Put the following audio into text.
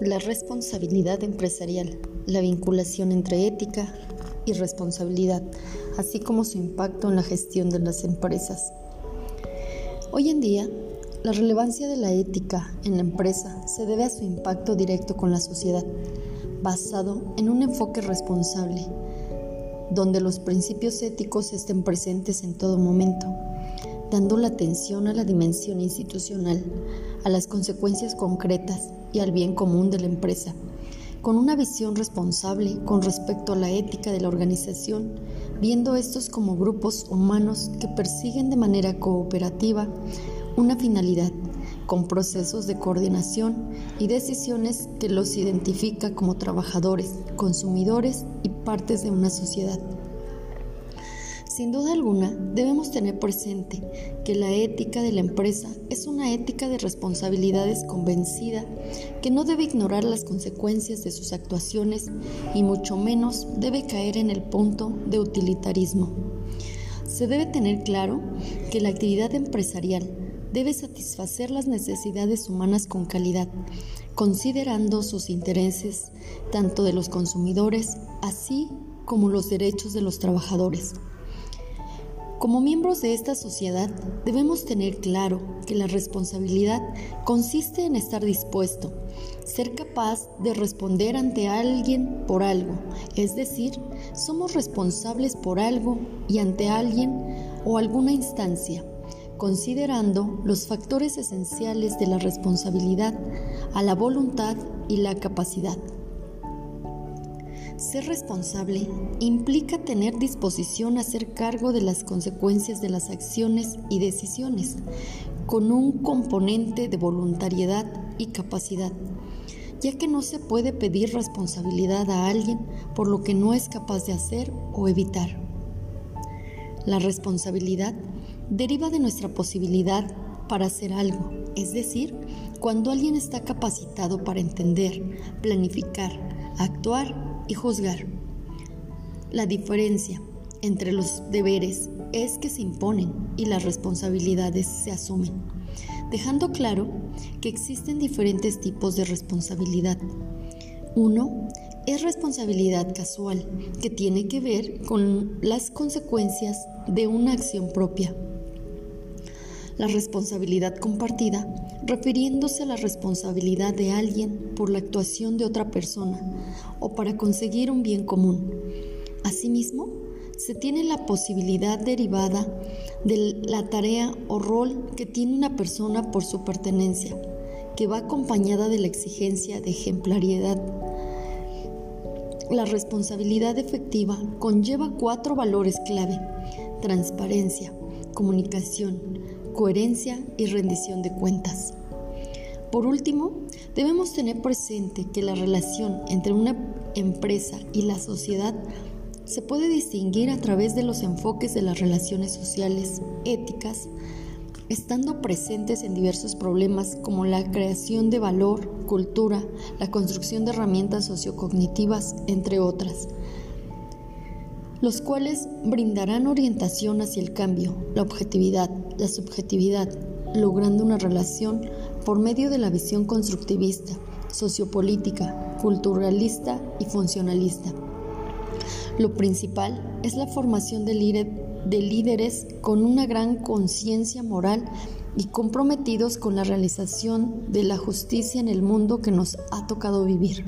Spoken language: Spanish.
La responsabilidad empresarial, la vinculación entre ética y responsabilidad, así como su impacto en la gestión de las empresas. Hoy en día, la relevancia de la ética en la empresa se debe a su impacto directo con la sociedad, basado en un enfoque responsable, donde los principios éticos estén presentes en todo momento, dando la atención a la dimensión institucional, a las consecuencias concretas y al bien común de la empresa, con una visión responsable con respecto a la ética de la organización, viendo estos como grupos humanos que persiguen de manera cooperativa una finalidad, con procesos de coordinación y decisiones que los identifica como trabajadores, consumidores y partes de una sociedad. Sin duda alguna, debemos tener presente que la ética de la empresa es una ética de responsabilidades convencida que no debe ignorar las consecuencias de sus actuaciones y mucho menos debe caer en el punto de utilitarismo. Se debe tener claro que la actividad empresarial debe satisfacer las necesidades humanas con calidad, considerando sus intereses tanto de los consumidores así como los derechos de los trabajadores. Como miembros de esta sociedad debemos tener claro que la responsabilidad consiste en estar dispuesto, ser capaz de responder ante alguien por algo, es decir, somos responsables por algo y ante alguien o alguna instancia, considerando los factores esenciales de la responsabilidad a la voluntad y la capacidad. Ser responsable implica tener disposición a hacer cargo de las consecuencias de las acciones y decisiones, con un componente de voluntariedad y capacidad, ya que no se puede pedir responsabilidad a alguien por lo que no es capaz de hacer o evitar. La responsabilidad deriva de nuestra posibilidad para hacer algo, es decir, cuando alguien está capacitado para entender, planificar, actuar y juzgar. La diferencia entre los deberes es que se imponen y las responsabilidades se asumen, dejando claro que existen diferentes tipos de responsabilidad. Uno es responsabilidad casual, que tiene que ver con las consecuencias de una acción propia. La responsabilidad compartida, refiriéndose a la responsabilidad de alguien por la actuación de otra persona o para conseguir un bien común. Asimismo, se tiene la posibilidad derivada de la tarea o rol que tiene una persona por su pertenencia, que va acompañada de la exigencia de ejemplariedad. La responsabilidad efectiva conlleva cuatro valores clave, transparencia, comunicación, coherencia y rendición de cuentas. Por último, debemos tener presente que la relación entre una empresa y la sociedad se puede distinguir a través de los enfoques de las relaciones sociales, éticas, estando presentes en diversos problemas como la creación de valor, cultura, la construcción de herramientas sociocognitivas, entre otras los cuales brindarán orientación hacia el cambio, la objetividad, la subjetividad, logrando una relación por medio de la visión constructivista, sociopolítica, culturalista y funcionalista. Lo principal es la formación de, líderes con una gran conciencia moral y comprometidos con la realización de la justicia en el mundo que nos ha tocado vivir.